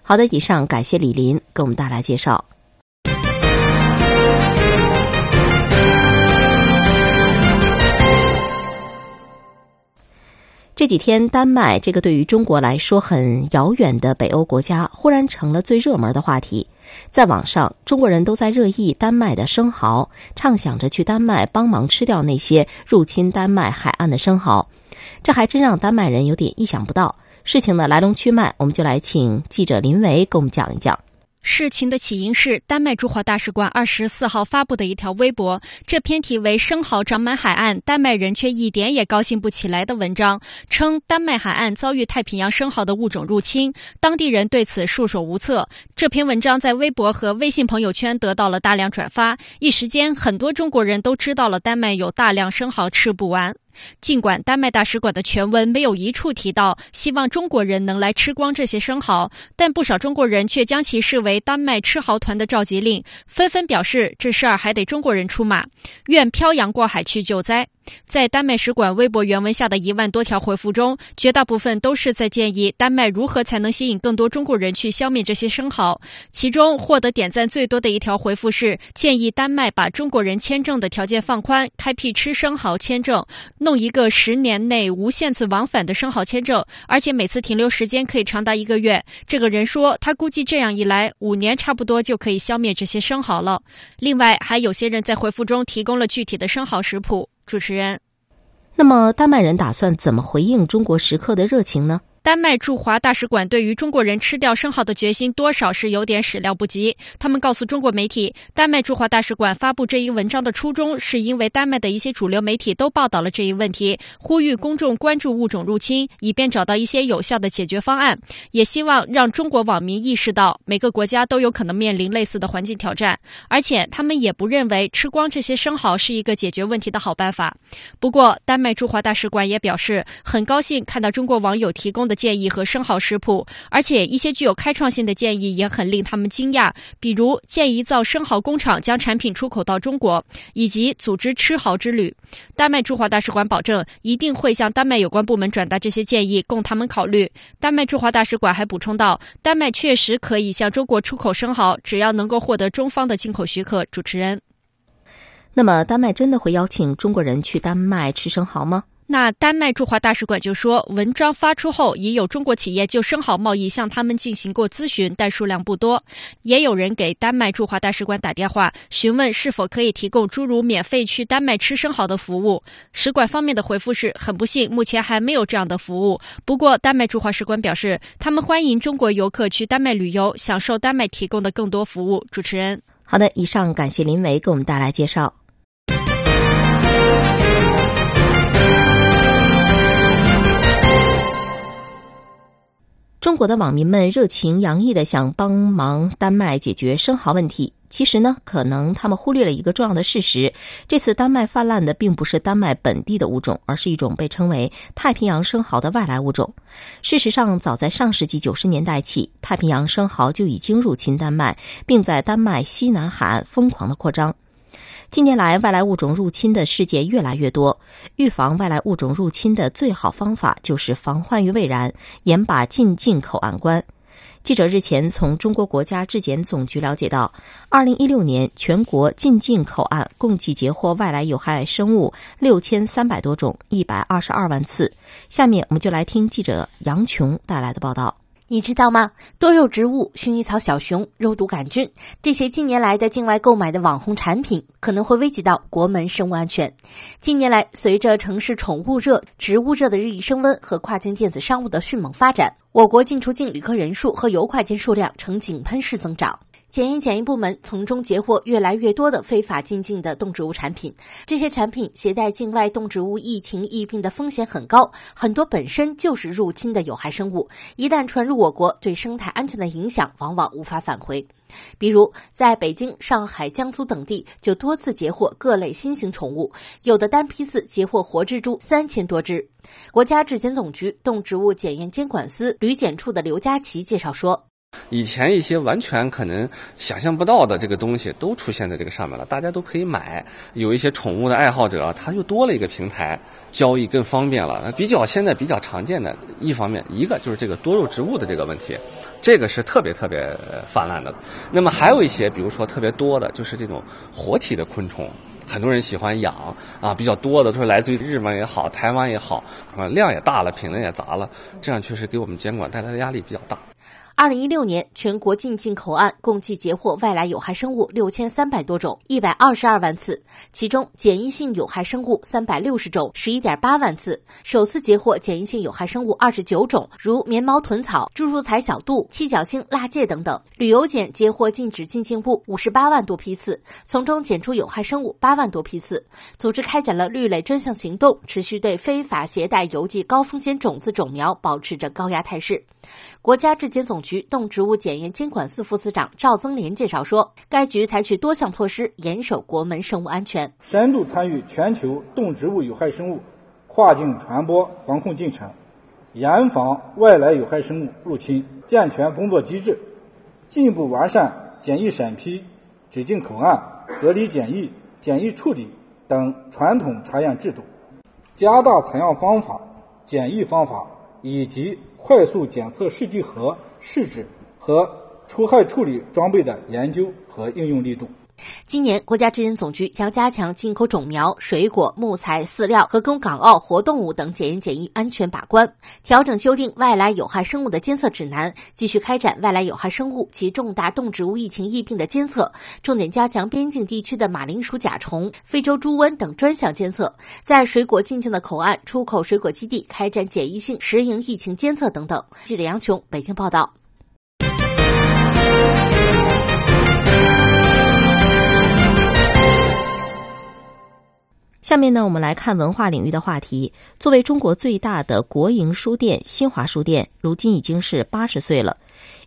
[SPEAKER 2] 好的，以上感谢李林给我们带来介绍。这几天，丹麦这个对于中国来说很遥远的北欧国家，忽然成了最热门的话题。在网上，中国人都在热议丹麦的生蚝，畅想着去丹麦帮忙吃掉那些入侵丹麦海岸的生蚝。这还真让丹麦人有点意想不到。事情的来龙去脉，我们就来请记者林维给我们讲一讲。
[SPEAKER 18] 事情的起因是丹麦驻华大使馆二十四号发布的一条微博，这篇题为“生蚝长满海岸，丹麦人却一点也高兴不起来”的文章称，丹麦海岸遭遇太平洋生蚝的物种入侵，当地人对此束手无策。这篇文章在微博和微信朋友圈得到了大量转发，一时间，很多中国人都知道了丹麦有大量生蚝吃不完。尽管丹麦大使馆的全文没有一处提到希望中国人能来吃光这些生蚝，但不少中国人却将其视为丹麦吃蚝团的召集令，纷纷表示这事儿还得中国人出马，愿漂洋过海去救灾。在丹麦使馆微博原文下的一万多条回复中，绝大部分都是在建议丹麦如何才能吸引更多中国人去消灭这些生蚝。其中获得点赞最多的一条回复是建议丹麦把中国人签证的条件放宽，开辟吃生蚝签证。弄一个十年内无限次往返的生蚝签证，而且每次停留时间可以长达一个月。这个人说，他估计这样一来，五年差不多就可以消灭这些生蚝了。另外，还有些人在回复中提供了具体的生蚝食谱。主持人，
[SPEAKER 2] 那么丹麦人打算怎么回应中国食客的热情呢？
[SPEAKER 18] 丹麦驻华大使馆对于中国人吃掉生蚝的决心，多少是有点始料不及。他们告诉中国媒体，丹麦驻华大使馆发布这一文章的初衷，是因为丹麦的一些主流媒体都报道了这一问题，呼吁公众关注物种入侵，以便找到一些有效的解决方案。也希望让中国网民意识到，每个国家都有可能面临类似的环境挑战，而且他们也不认为吃光这些生蚝是一个解决问题的好办法。不过，丹麦驻华大使馆也表示，很高兴看到中国网友提供的。建议和生蚝食谱，而且一些具有开创性的建议也很令他们惊讶，比如建议造生蚝工厂，将产品出口到中国，以及组织吃蚝之旅。丹麦驻华大使馆保证一定会向丹麦有关部门转达这些建议，供他们考虑。丹麦驻华大使馆还补充道，丹麦确实可以向中国出口生蚝，只要能够获得中方的进口许可。主持人，
[SPEAKER 2] 那么丹麦真的会邀请中国人去丹麦吃生蚝吗？
[SPEAKER 18] 那丹麦驻华大使馆就说，文章发出后，已有中国企业就生蚝贸易向他们进行过咨询，但数量不多。也有人给丹麦驻华大使馆打电话，询问是否可以提供诸如免费去丹麦吃生蚝的服务。使馆方面的回复是很不幸，目前还没有这样的服务。不过，丹麦驻华使馆表示，他们欢迎中国游客去丹麦旅游，享受丹麦提供的更多服务。主持人，
[SPEAKER 2] 好的，以上感谢林维给我们带来介绍。中国的网民们热情洋溢的想帮忙丹麦解决生蚝问题。其实呢，可能他们忽略了一个重要的事实：这次丹麦泛滥的并不是丹麦本地的物种，而是一种被称为太平洋生蚝的外来物种。事实上，早在上世纪九十年代起，太平洋生蚝就已经入侵丹麦，并在丹麦西南海岸疯狂的扩张。近年来，外来物种入侵的事件越来越多。预防外来物种入侵的最好方法就是防患于未然，严把进境口岸关。记者日前从中国国家质检总局了解到，二零一六年全国进境口岸共计截获外来有害生物六千三百多种，一百二十二万次。下面我们就来听记者杨琼带来的报道。
[SPEAKER 19] 你知道吗？多肉植物、薰衣草小熊、肉毒杆菌这些近年来的境外购买的网红产品，可能会危及到国门生物安全。近年来，随着城市宠物热、植物热的日益升温和跨境电子商务的迅猛发展，我国进出境旅客人数和游快件数量呈井喷式增长。检验检疫部门从中截获越来越多的非法进境的动植物产品，这些产品携带境外动植物疫情疫病的风险很高，很多本身就是入侵的有害生物，一旦传入我国，对生态安全的影响往往无法返回。比如，在北京、上海、江苏等地就多次截获各类新型宠物，有的单批次截获活蜘蛛三千多只。国家质检总局动植物检验监管司旅检处的刘佳琪介绍说。
[SPEAKER 20] 以前一些完全可能想象不到的这个东西都出现在这个上面了，大家都可以买。有一些宠物的爱好者，他又多了一个平台，交易更方便了。那比较现在比较常见的一方面，一个就是这个多肉植物的这个问题，这个是特别特别泛滥的。那么还有一些，比如说特别多的，就是这种活体的昆虫。很多人喜欢养啊，比较多的都是来自于日本也好，台湾也好，啊，量也大了，品类也杂了，这样确实给我们监管带来的压力比较大。
[SPEAKER 19] 二零一六年，全国进境口岸共计截获外来有害生物六千三百多种，一百二十二万次，其中检疫性有害生物三百六十种，十一点八万次。首次截获检疫性有害生物二十九种，如棉毛豚草、猪入彩小肚、七角星蜡介等等。旅游检截获禁止进境物五十八万多批次，从中检出有害生物八万多批次。组织开展了绿类专项行动，持续对非法携带邮寄高风险种子种苗保持着高压态势。国家质检总局动植物检验监管司副司长赵增林介绍说，该局采取多项措施，严守国门生物安全，
[SPEAKER 21] 深度参与全球动植物有害生物跨境传播防控进程，严防外来有害生物入侵，健全工作机制，进一步完善检疫审批、指定口岸、隔离检疫、检疫处理等传统查验制度，加大采样方法、检疫方法以及。快速检测试剂盒试纸和除害处理装备的研究和应用力度。
[SPEAKER 19] 今年，国家质检总局将加强进口种苗、水果、木材、饲料和供港澳活动物等检验检疫安全把关，调整修订外来有害生物的监测指南，继续开展外来有害生物及重大动植物疫情疫病的监测，重点加强边境地区的马铃薯甲虫、非洲猪瘟等专项监测，在水果进境的口岸、出口水果基地开展检疫性实营疫情监测等等。记者杨琼，北京报道。
[SPEAKER 2] 下面呢，我们来看文化领域的话题。作为中国最大的国营书店，新华书店如今已经是八十岁了。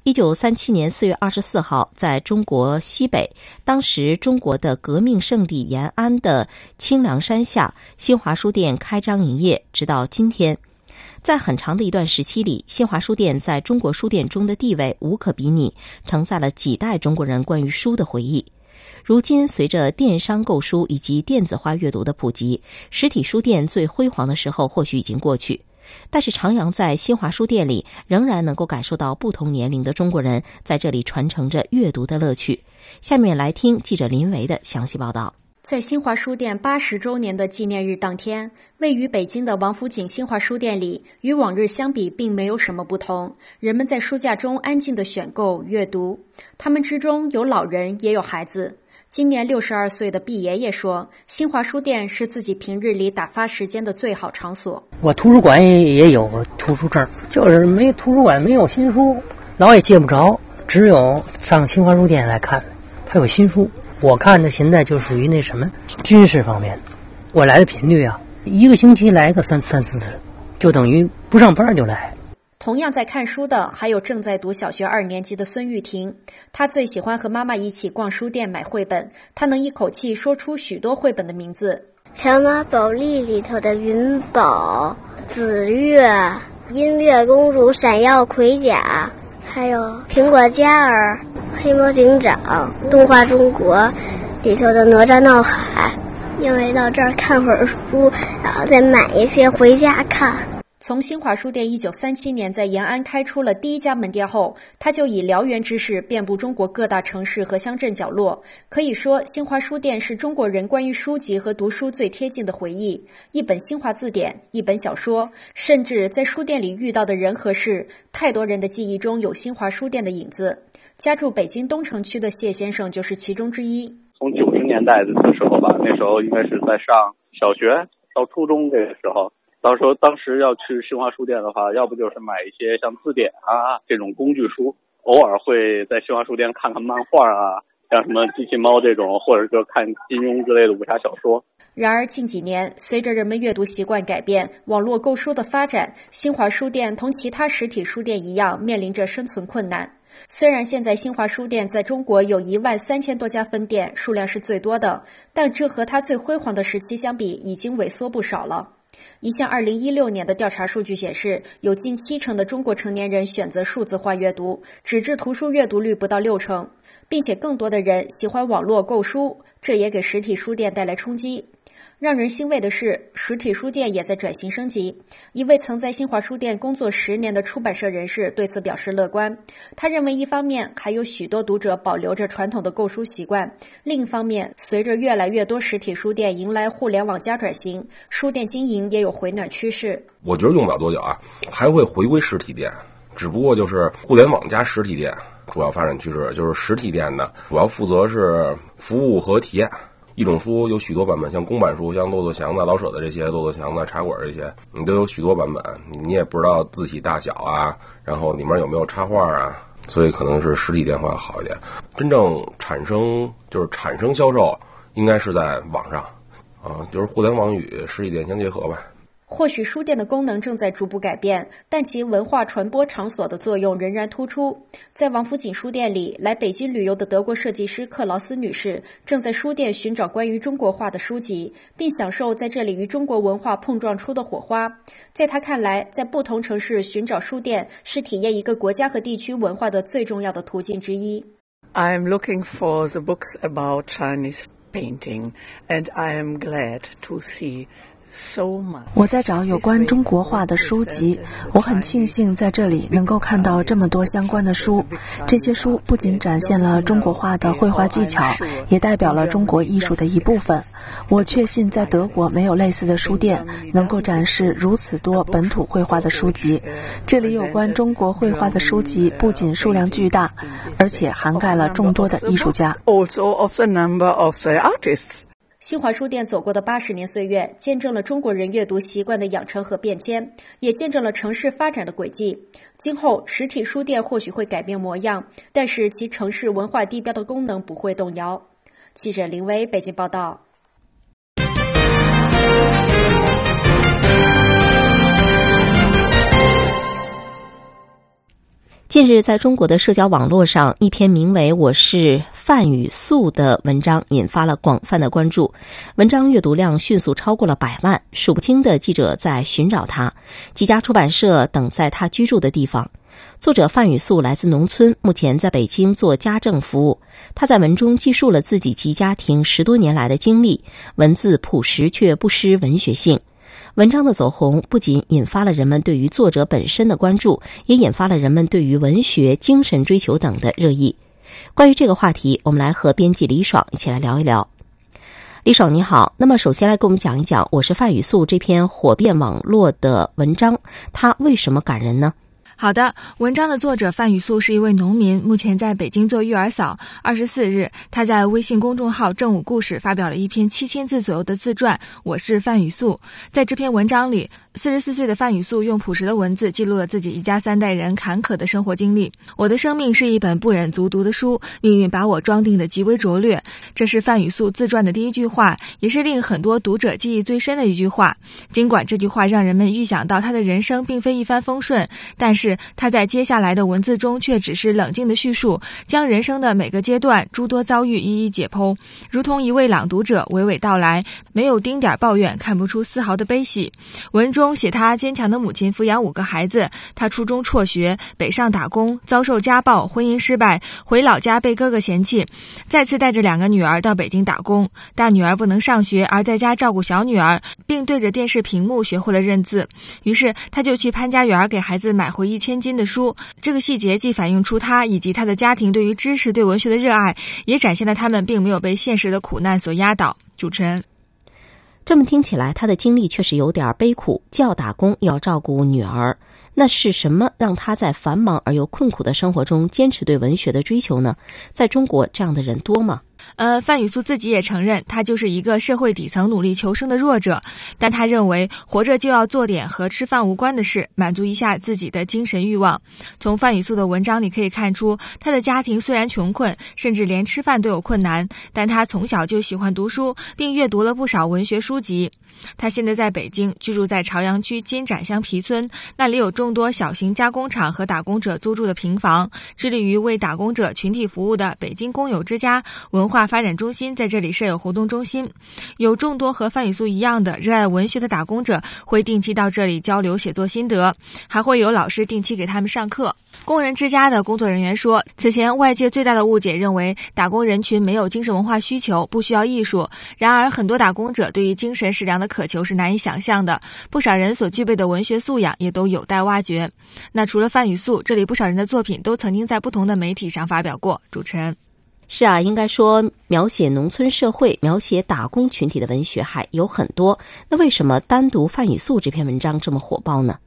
[SPEAKER 2] 一九三七年四月二十四号，在中国西北，当时中国的革命圣地延安的清凉山下，新华书店开张营业，直到今天。在很长的一段时期里，新华书店在中国书店中的地位无可比拟，承载了几代中国人关于书的回忆。如今，随着电商购书以及电子化阅读的普及，实体书店最辉煌的时候或许已经过去。但是，徜徉在新华书店里，仍然能够感受到不同年龄的中国人在这里传承着阅读的乐趣。下面来听记者林维的详细报道。
[SPEAKER 18] 在新华书店八十周年的纪念日当天，位于北京的王府井新华书店里，与往日相比，并没有什么不同。人们在书架中安静的选购、阅读，他们之中有老人，也有孩子。今年六十二岁的毕爷爷说：“新华书店是自己平日里打发时间的最好场所。
[SPEAKER 22] 我图书馆也有图书证，就是没图书馆没有新书，老也借不着，只有上新华书店来看。它有新书，我看的现在就属于那什么军事方面。我来的频率啊，一个星期来个三三四次，就等于不上班就来。”
[SPEAKER 18] 同样在看书的还有正在读小学二年级的孙玉婷，她最喜欢和妈妈一起逛书店买绘本，她能一口气说出许多绘本的名字：《
[SPEAKER 23] 小马宝莉》里头的云宝、紫月、音乐公主、闪耀盔甲，还有苹果嘉儿、黑猫警长、动画中国里头的哪吒闹海。因为到这儿看会儿书，然后再买一些回家看。
[SPEAKER 18] 从新华书店一九三七年在延安开出了第一家门店后，他就以燎原之势遍布中国各大城市和乡镇角落。可以说，新华书店是中国人关于书籍和读书最贴近的回忆。一本新华字典，一本小说，甚至在书店里遇到的人和事，太多人的记忆中有新华书店的影子。家住北京东城区的谢先生就是其中之一。
[SPEAKER 24] 从九十年代的时候吧，那时候应该是在上小学到初中这个时候。到时候，当时要去新华书店的话，要不就是买一些像字典啊这种工具书，偶尔会在新华书店看看漫画啊，像什么机器猫这种，或者就看金庸之类的武侠小说。
[SPEAKER 18] 然而近几年，随着人们阅读习惯改变，网络购书的发展，新华书店同其他实体书店一样，面临着生存困难。虽然现在新华书店在中国有一万三千多家分店，数量是最多的，但这和它最辉煌的时期相比，已经萎缩不少了。一项二零一六年的调查数据显示，有近七成的中国成年人选择数字化阅读，纸质图书阅读率不到六成，并且更多的人喜欢网络购书，这也给实体书店带来冲击。让人欣慰的是，实体书店也在转型升级。一位曾在新华书店工作十年的出版社人士对此表示乐观。他认为，一方面还有许多读者保留着传统的购书习惯，另一方面，随着越来越多实体书店迎来互联网加转型，书店经营也有回暖趋势。
[SPEAKER 8] 我觉得用不了多久啊，还会回归实体店，只不过就是互联网加实体店主要发展趋势，就是实体店呢主要负责是服务和体验。一种书有许多版本，像公版书，像骆驼祥子、老舍的这些，骆驼祥子、茶馆这些，你都有许多版本，你也不知道字体大小啊，然后里面有没有插画啊，所以可能是实体店会好一点。真正产生就是产生销售，应该是在网上，啊，就是互联网与实体店相结合吧。
[SPEAKER 18] 或许书店的功能正在逐步改变，但其文化传播场所的作用仍然突出。在王府井书店里，来北京旅游的德国设计师克劳斯女士正在书店寻找关于中国画的书籍，并享受在这里与中国文化碰撞出的火花。在她看来，在不同城市寻找书店是体验一个国家和地区文化的最重要的途径之一。
[SPEAKER 25] I am looking for the books about Chinese painting, and I am glad to see.
[SPEAKER 26] 我在找有关中国画的书籍，我很庆幸在这里能够看到这么多相关的书。这些书不仅展现了中国画的绘画技巧，也代表了中国艺术的一部分。我确信在德国没有类似的书店能够展示如此多本土绘画的书籍。这里有关中国绘画的书籍不仅数量巨大，而且涵盖了众多的艺术家。
[SPEAKER 18] 新华书店走过的八十年岁月，见证了中国人阅读习惯的养成和变迁，也见证了城市发展的轨迹。今后，实体书店或许会改变模样，但是其城市文化地标的功能不会动摇。记者林威北京报道。
[SPEAKER 2] 近日，在中国的社交网络上，一篇名为《我是范雨素》的文章引发了广泛的关注。文章阅读量迅速超过了百万，数不清的记者在寻找他，几家出版社等在他居住的地方。作者范雨素来自农村，目前在北京做家政服务。他在文中记述了自己及家庭十多年来的经历，文字朴实却不失文学性。文章的走红不仅引发了人们对于作者本身的关注，也引发了人们对于文学精神追求等的热议。关于这个话题，我们来和编辑李爽一起来聊一聊。李爽你好，那么首先来给我们讲一讲《我是范雨素》这篇火遍网络的文章，它为什么感人呢？
[SPEAKER 27] 好的，文章的作者范雨素是一位农民，目前在北京做育儿嫂。二十四日，他在微信公众号“正午故事”发表了一篇七千字左右的自传。我是范雨素，在这篇文章里。四十四岁的范雨素用朴实的文字记录了自己一家三代人坎坷的生活经历。我的生命是一本不忍卒读的书，命运把我装订的极为拙劣。这是范雨素自传的第一句话，也是令很多读者记忆最深的一句话。尽管这句话让人们预想到他的人生并非一帆风顺，但是他在接下来的文字中却只是冷静的叙述，将人生的每个阶段诸多遭遇一一解剖，如同一位朗读者娓娓道来，没有丁点抱怨，看不出丝毫的悲喜。文中。写他坚强的母亲抚养五个孩子，他初中辍学，北上打工，遭受家暴，婚姻失败，回老家被哥哥嫌弃，再次带着两个女儿到北京打工。大女儿不能上学，而在家照顾小女儿，并对着电视屏幕学会了认字。于是他就去潘家园给孩子买回一千金的书。这个细节既反映出他以及他的家庭对于知识、对文学的热爱，也展现了他们并没有被现实的苦难所压倒。主持人。
[SPEAKER 2] 这么听起来，他的经历确实有点悲苦，既要打工，又要照顾女儿。那是什么让他在繁忙而又困苦的生活中坚持对文学的追求呢？在中国，这样的人多吗？
[SPEAKER 27] 呃，范雨素自己也承认，他就是一个社会底层努力求生的弱者，但他认为活着就要做点和吃饭无关的事，满足一下自己的精神欲望。从范雨素的文章里可以看出，他的家庭虽然穷困，甚至连吃饭都有困难，但他从小就喜欢读书，并阅读了不少文学书籍。他现在在北京居住在朝阳区金盏乡皮村，那里有众多小型加工厂和打工者租住的平房，致力于为打工者群体服务的北京工友之家文。化发展中心在这里设有活动中心，有众多和范雨素一样的热爱文学的打工者会定期到这里交流写作心得，还会有老师定期给他们上课。工人之家的工作人员说，此前外界最大的误解认为打工人群没有精神文化需求，不需要艺术。然而，很多打工者对于精神食粮的渴求是难以想象的，不少人所具备的文学素养也都有待挖掘。那除了范雨素，这里不少人的作品都曾经在不同的媒体上发表过。主持人。
[SPEAKER 2] 是啊，应该说，描写农村社会、描写打工群体的文学还有很多。那为什么单独范雨素这篇文章这么火爆呢？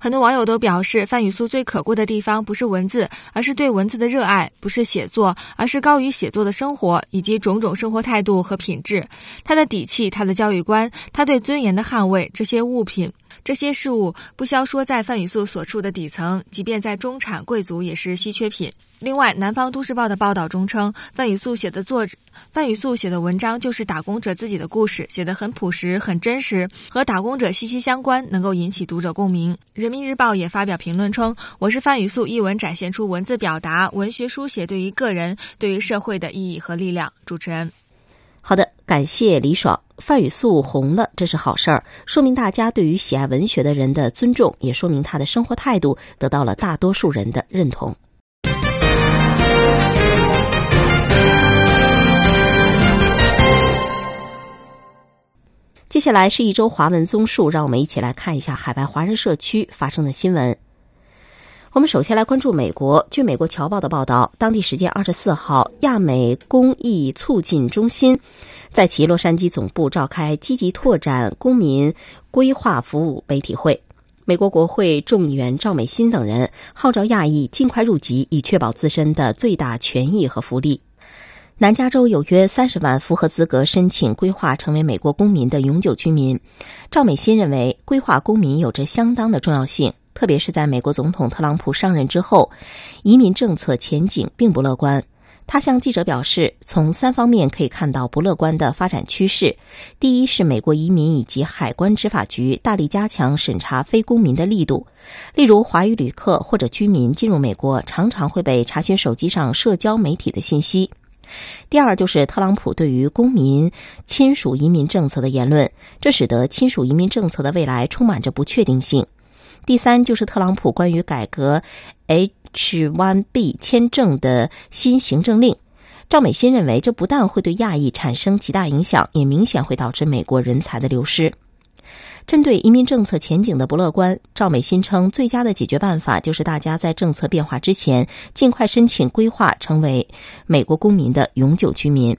[SPEAKER 27] 很多网友都表示，范雨素最可贵的地方不是文字，而是对文字的热爱；不是写作，而是高于写作的生活以及种种生活态度和品质。他的底气，他的教育观，他对尊严的捍卫，这些物品。这些事物不消说在范雨素所处的底层，即便在中产贵族也是稀缺品。另外，《南方都市报》的报道中称，范雨素写的作者范雨素写的文章就是打工者自己的故事，写得很朴实、很真实，和打工者息息相关，能够引起读者共鸣。《人民日报》也发表评论称：“我是范雨素一文展现出文字表达、文学书写对于个人、对于社会的意义和力量。”主持人，
[SPEAKER 2] 好的，感谢李爽。范雨素红了，这是好事儿，说明大家对于喜爱文学的人的尊重，也说明他的生活态度得到了大多数人的认同。接下来是一周华文综述，让我们一起来看一下海外华人社区发生的新闻。我们首先来关注美国。据美国侨报的报道，当地时间二十四号，亚美公益促进中心。在其洛杉矶总部召开积极拓展公民规划服务媒体会，美国国会众议员赵美心等人号召亚裔尽快入籍，以确保自身的最大权益和福利。南加州有约三十万符合资格申请规划成为美国公民的永久居民。赵美心认为，规划公民有着相当的重要性，特别是在美国总统特朗普上任之后，移民政策前景并不乐观。他向记者表示，从三方面可以看到不乐观的发展趋势。第一是美国移民以及海关执法局大力加强审查非公民的力度，例如华裔旅客或者居民进入美国，常常会被查询手机上社交媒体的信息。第二就是特朗普对于公民亲属移民政策的言论，这使得亲属移民政策的未来充满着不确定性。第三就是特朗普关于改革 A。H-1B 签证的新行政令，赵美心认为，这不但会对亚裔产生极大影响，也明显会导致美国人才的流失。针对移民政策前景的不乐观，赵美心称，最佳的解决办法就是大家在政策变化之前，尽快申请规划成为美国公民的永久居民。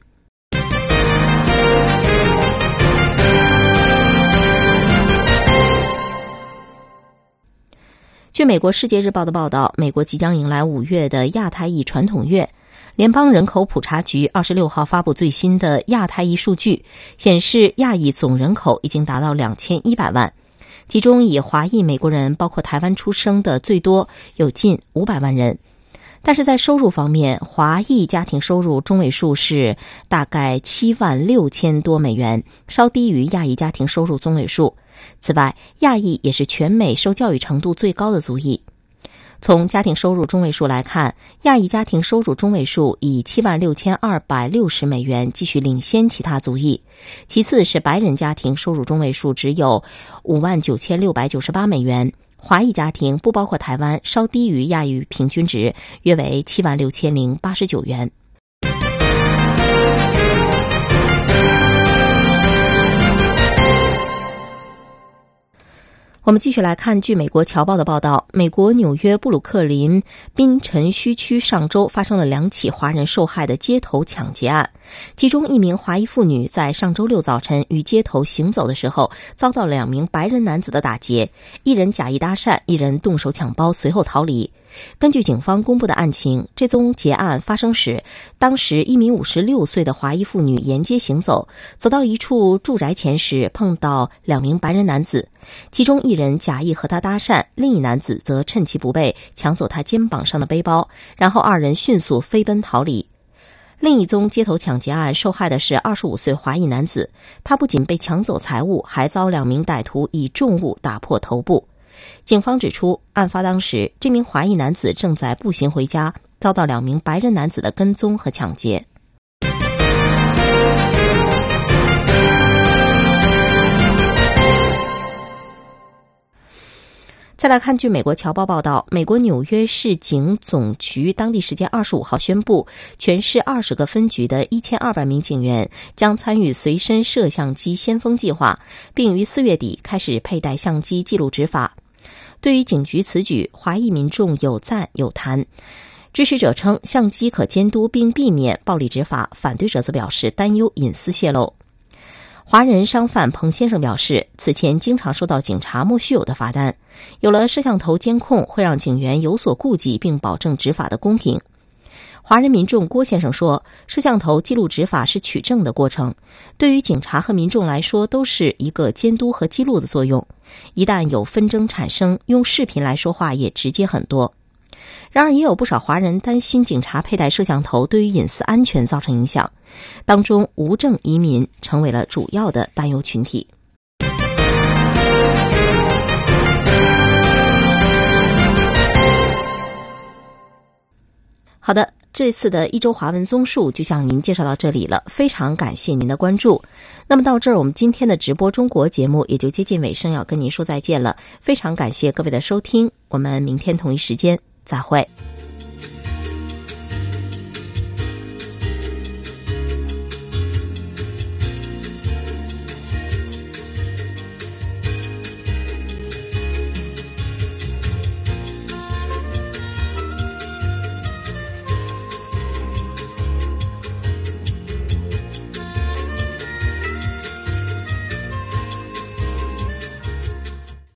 [SPEAKER 2] 据美国《世界日报》的报道，美国即将迎来五月的亚太裔传统月。联邦人口普查局二十六号发布最新的亚太裔数据，显示亚裔总人口已经达到两千一百万，其中以华裔美国人，包括台湾出生的最多，有近五百万人。但是在收入方面，华裔家庭收入中位数是大概七万六千多美元，稍低于亚裔家庭收入中位数。此外，亚裔也是全美受教育程度最高的族裔。从家庭收入中位数来看，亚裔家庭收入中位数以七万六千二百六十美元继续领先其他族裔，其次是白人家庭收入中位数只有五万九千六百九十八美元，华裔家庭不包括台湾，稍低于亚裔平均值，约为七万六千零八十九元。我们继续来看，据美国侨报的报道，美国纽约布鲁克林滨辰须区上周发生了两起华人受害的街头抢劫案，其中一名华裔妇女在上周六早晨与街头行走的时候，遭到两名白人男子的打劫，一人假意搭讪，一人动手抢包，随后逃离。根据警方公布的案情，这宗劫案发生时，当时一名五十六岁的华裔妇女沿街行走，走到一处住宅前时，碰到两名白人男子，其中一人假意和她搭讪，另一男子则趁其不备抢走她肩膀上的背包，然后二人迅速飞奔逃离。另一宗街头抢劫案受害的是二十五岁华裔男子，他不仅被抢走财物，还遭两名歹徒以重物打破头部。警方指出案发当时这名华裔男子正在步行回家遭到两名白人男子的跟踪和抢劫。再来看据美国侨报报道美国纽约市警总局当地时间二十五号宣布全市二十个分局的一千二百名警员将参与随身摄像机先锋计划并于四月底开始佩戴相机记录执法。对于警局此举，华裔民众有赞有弹。支持者称相机可监督并避免暴力执法，反对者则表示担忧隐私泄露。华人商贩彭先生表示，此前经常收到警察莫须有的罚单，有了摄像头监控，会让警员有所顾忌，并保证执法的公平。华人民众郭先生说：“摄像头记录执法是取证的过程，对于警察和民众来说都是一个监督和记录的作用。一旦有纷争产生，用视频来说话也直接很多。”然而，也有不少华人担心警察佩戴摄像头对于隐私安全造成影响，当中无证移民成为了主要的担忧群体。好的，这次的一周华文综述就向您介绍到这里了，非常感谢您的关注。那么到这儿，我们今天的直播中国节目也就接近尾声，要跟您说再见了。非常感谢各位的收听，我们明天同一时间。再会。